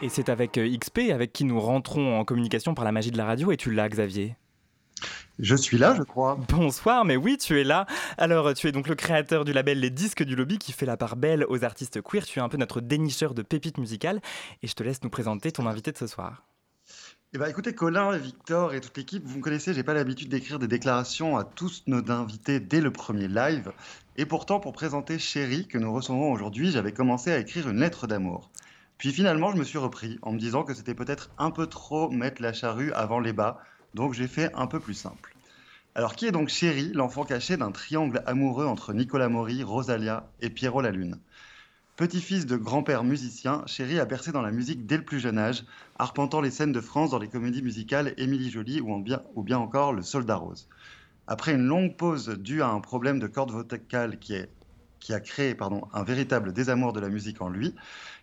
Et c'est avec euh, XP avec qui nous rentrons en communication par la magie de la radio. Et tu l'as, Xavier? Je suis là, je crois. Bonsoir, mais oui, tu es là. Alors, tu es donc le créateur du label Les Disques du Lobby qui fait la part belle aux artistes queer. Tu es un peu notre dénicheur de pépites musicales. Et je te laisse nous présenter ton invité de ce soir. Eh ben, écoutez, Colin, Victor et toute l'équipe, vous me connaissez, j'ai pas l'habitude d'écrire des déclarations à tous nos invités dès le premier live. Et pourtant, pour présenter Chéri, que nous recevons aujourd'hui, j'avais commencé à écrire une lettre d'amour. Puis finalement, je me suis repris en me disant que c'était peut-être un peu trop mettre la charrue avant les bas, donc j'ai fait un peu plus simple. Alors, qui est donc Chéri, l'enfant caché d'un triangle amoureux entre Nicolas Maury, Rosalia et Pierrot la Lune Petit-fils de grand-père musicien, Chéri a bercé dans la musique dès le plus jeune âge, arpentant les scènes de France dans les comédies musicales Émilie Jolie ou, bien, ou bien encore Le Soldat Rose. Après une longue pause due à un problème de corde vocale qui, est, qui a créé pardon, un véritable désamour de la musique en lui,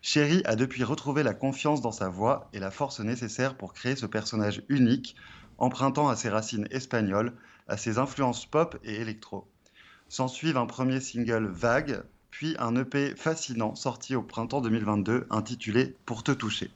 Chéri a depuis retrouvé la confiance dans sa voix et la force nécessaire pour créer ce personnage unique, empruntant à ses racines espagnoles, à ses influences pop et électro. S'ensuivent un premier single vague, puis un EP fascinant sorti au printemps 2022 intitulé Pour te toucher.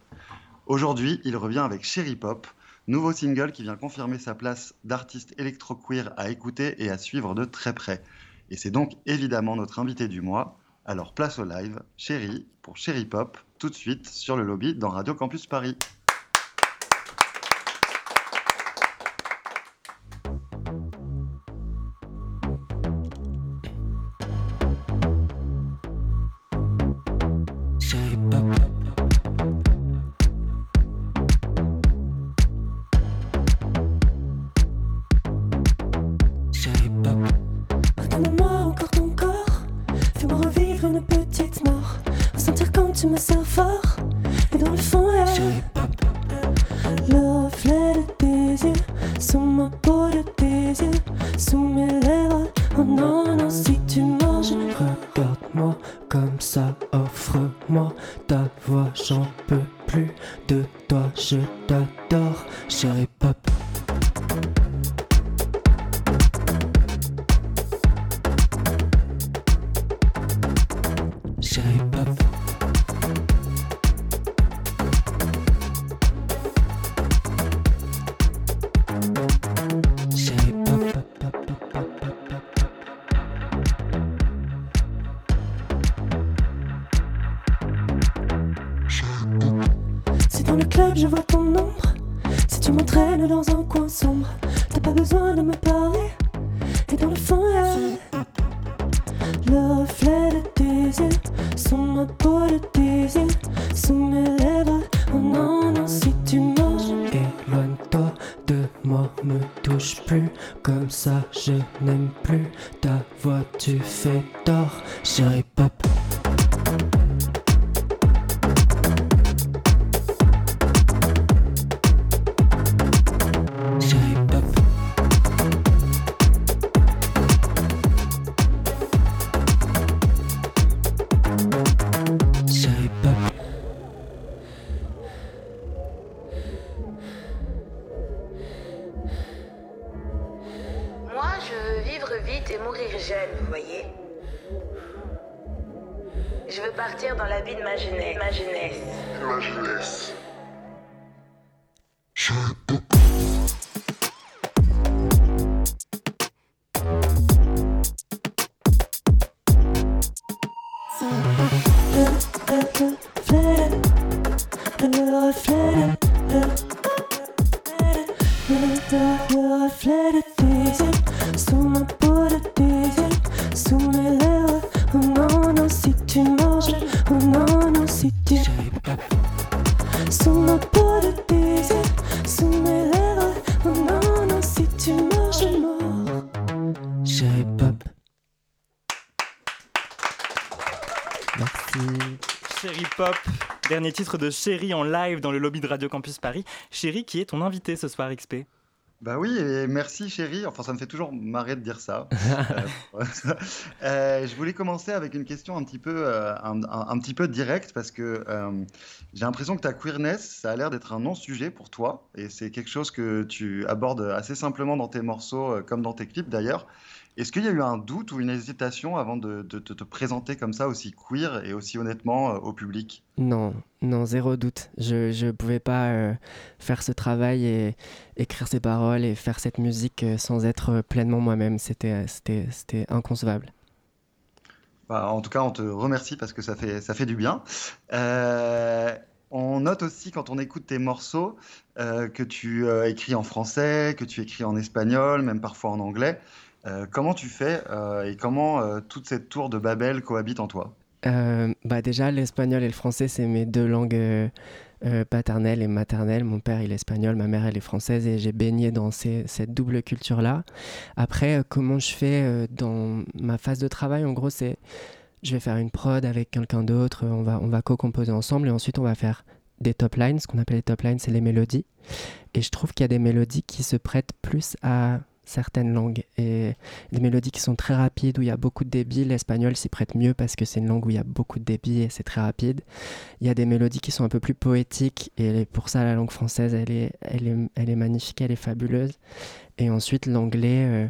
Aujourd'hui, il revient avec Cherry Pop, nouveau single qui vient confirmer sa place d'artiste électro-queer à écouter et à suivre de très près. Et c'est donc évidemment notre invité du mois. Alors place au live, Chéri, pour Cherry Pop, tout de suite sur le lobby dans Radio Campus Paris. tu me sers fort, et dans le fond, elle. Le reflet de tes yeux, sous ma peau de tes yeux, sous mes lèvres. Oh non, non, si tu manges. je vois ton ombre. Si tu m'entraînes dans un coin sombre, t'as pas besoin de me parler. Et dans le fond, elle, le reflet de tes yeux, sous ma peau de tes yeux, sous mes lèvres. Oh non, non, si tu manges, éloigne-toi de moi, me touche plus. Comme ça, je n'aime plus ta voix, tu fais tort, chérie pop. partir dans la vie de ma jeunesse. Ma dernier titre de Chéri en live dans le lobby de Radio Campus Paris. Chéri qui est ton invité ce soir XP. Bah oui, et merci chéri. Enfin, ça me fait toujours marrer de dire ça. Euh, euh, je voulais commencer avec une question un petit peu, euh, un, petit peu directe parce que j'ai l'impression que ta queerness, ça a l'air d'être un non-sujet pour toi et c'est quelque chose que tu abordes assez simplement dans tes morceaux comme dans tes clips d'ailleurs. Est-ce qu'il y a eu un doute ou une hésitation avant de, te présenter comme ça aussi queer et aussi honnêtement au public? Non, non, zéro doute. Je ne pouvais pas faire ce travail et écrire ces paroles et faire cette musique sans être pleinement moi-même. C'était inconcevable. Bah, en tout cas, on te remercie parce que ça fait, ça fait du bien. Euh, on note aussi quand on écoute tes morceaux euh, que tu euh, écris en français, que tu écris en espagnol, même parfois en anglais. Comment tu fais et comment toute cette tour de Babel cohabite en toi? Bah Déjà, l'espagnol et le français, c'est mes deux langues euh, paternelle et maternelle. Mon père, il est espagnol, ma mère, elle est française et j'ai baigné dans cette double culture-là. Après, euh, comment je fais euh, dans ma phase de travail? En gros, c'est je vais faire une prod avec quelqu'un d'autre, on va, on va co-composer ensemble et ensuite on va faire des top lines. Ce qu'on appelle les top lines, c'est les mélodies. Et je trouve qu'il y a des mélodies qui se prêtent plus à certaines langues. Et des mélodies qui sont très rapides, où il y a beaucoup de débit, l'espagnol s'y prête mieux parce que c'est une langue où il y a beaucoup de débit et c'est très rapide. Il y a des mélodies qui sont un peu plus poétiques, et pour ça, la langue française, elle est, elle est, elle est magnifique, elle est fabuleuse. Et ensuite, l'anglais, euh,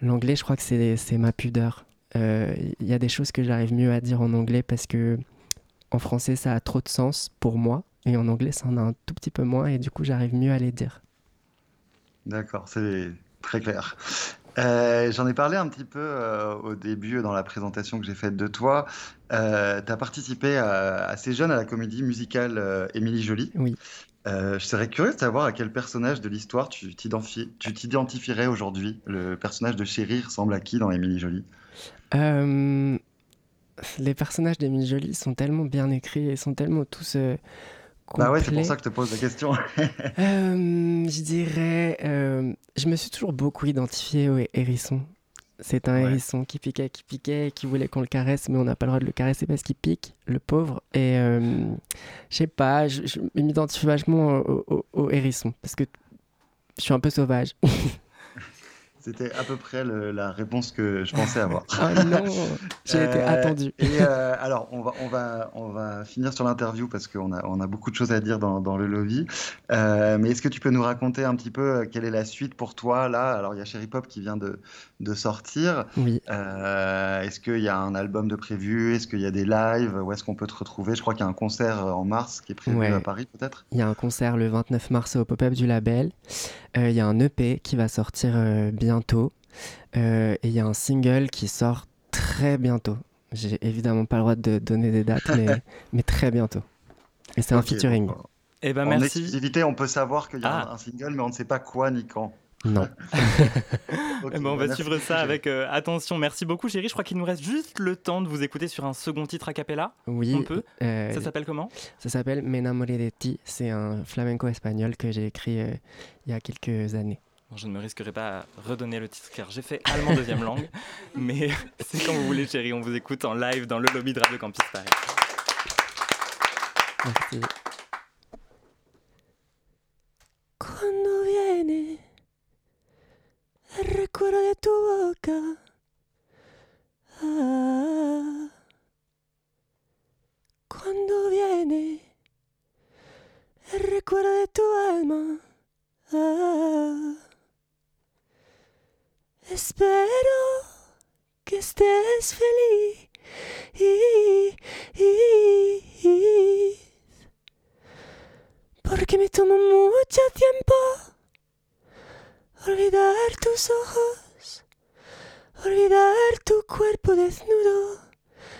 l'anglais, je crois que c'est ma pudeur. Euh, il y a des choses que j'arrive mieux à dire en anglais parce que en français, ça a trop de sens pour moi, et en anglais, ça en a un tout petit peu moins, et du coup, j'arrive mieux à les dire. D'accord, c'est Très clair. Euh, j'en ai parlé un petit peu euh, au début dans la présentation que j'ai faite de toi. Euh, tu as participé assez jeune à la comédie musicale Émilie Jolie. Oui. je serais curieux de savoir à quel personnage de l'histoire tu t'identifierais aujourd'hui. Le personnage de Chéri ressemble à qui dans Émilie Jolie Les personnages d'Émilie Jolie sont tellement bien écrits et sont tellement tous bah ouais, c'est pour ça que je te pose la question. Euh, je dirais, euh, je me suis toujours beaucoup identifié au hérisson. C'est un hérisson qui piquait, qui piquait, qui voulait qu'on le caresse, mais on n'a pas le droit de le caresser parce qu'il pique, le pauvre. Et euh, je sais pas, je, m'identifie vachement au, au, hérisson parce que je suis un peu sauvage. C'était à peu près la réponse que je pensais avoir. ah non, j'ai été euh, attendu. Et euh, alors, on va, on, va, on va finir sur l'interview parce qu'on a, on a beaucoup de choses à dire dans, dans le lobby. Euh, mais est-ce que tu peux nous raconter un petit peu quelle est la suite pour toi là? Alors, il y a Cherry Pop qui vient de, de sortir. Oui. est-ce qu'il y a un album de prévu? Est-ce qu'il y a des lives? Où est-ce qu'on peut te retrouver? Je crois qu'il y a un concert en mars qui est prévu à Paris peut-être Il y a un concert le 29 mars au pop-up du label. Il y a un EP qui va sortir bien bientôt. Euh, et il y a un single qui sort très bientôt. J'ai évidemment pas le droit de donner des dates, mais, mais très bientôt. Et c'est un featuring. et eh ben, merci. En exclusivité, on peut savoir qu'il y a ah. un single, mais on ne sait pas quoi ni quand. Non. Eh ben, on va suivre ça avec euh, attention. Merci beaucoup, chérie. Je crois qu'il nous reste juste le temps de vous écouter sur un second titre a cappella. Oui. On peut. Euh, ça s'appelle comment? Ça s'appelle Me de ti. C'est un flamenco espagnol que j'ai écrit il y a quelques années je ne me risquerai pas à redonner le titre car j'ai fait allemand deuxième langue. Mais c'est quand vous voulez, chérie. On vous écoute en live dans le lobby de Radio Campus Paris. Merci. Cuando viene el recuerdo de tu boca, Espero que estés feliz. Porque me tomo mucho tiempo olvidar tus ojos, olvidar tu cuerpo desnudo,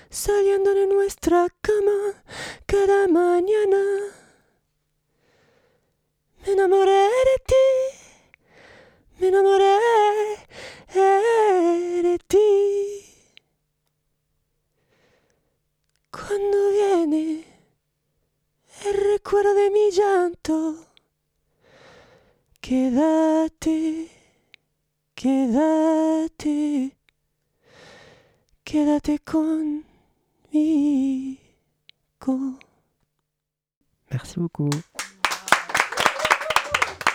saliendo de nuestra cama cada mañana. Quédate, quédate conmigo? Merci beaucoup.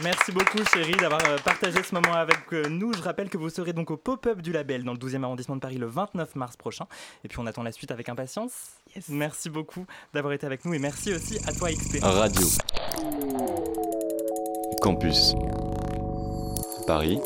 Merci beaucoup chérie d'avoir euh, partagé ce moment avec euh, nous. Je rappelle que vous serez donc au pop-up du label dans le 12e arrondissement de Paris le 29 mars prochain. Et puis on attend la suite avec impatience. Merci beaucoup d'avoir été avec nous et merci aussi à toi XP. Radio. Campus. Paris